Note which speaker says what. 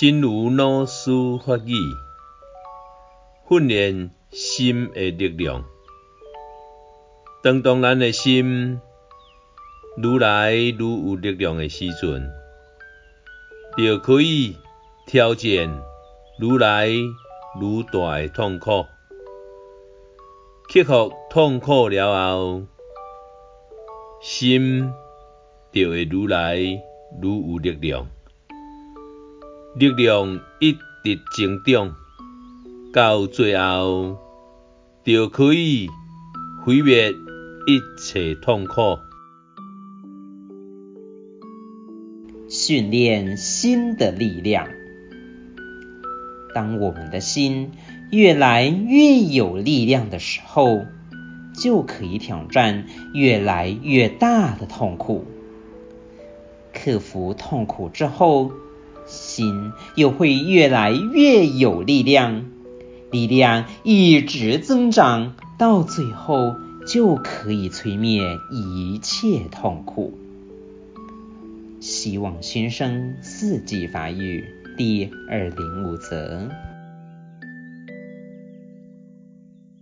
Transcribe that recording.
Speaker 1: 真如老师法语，训练心的力量。当当咱的心愈来愈有力量的时阵，就可以挑战愈来愈大的痛苦。克服痛苦了后，心就会愈来愈有力量，力量一直增长，到最后就可以毁灭一切痛苦。
Speaker 2: 训练心的力量。当我们的心越来越有力量的时候，就可以挑战越来越大的痛苦。克服痛苦之后，心又会越来越有力量，力量一直增长，到最后就可以摧灭一切痛苦。希望新生四季发育第二零五则。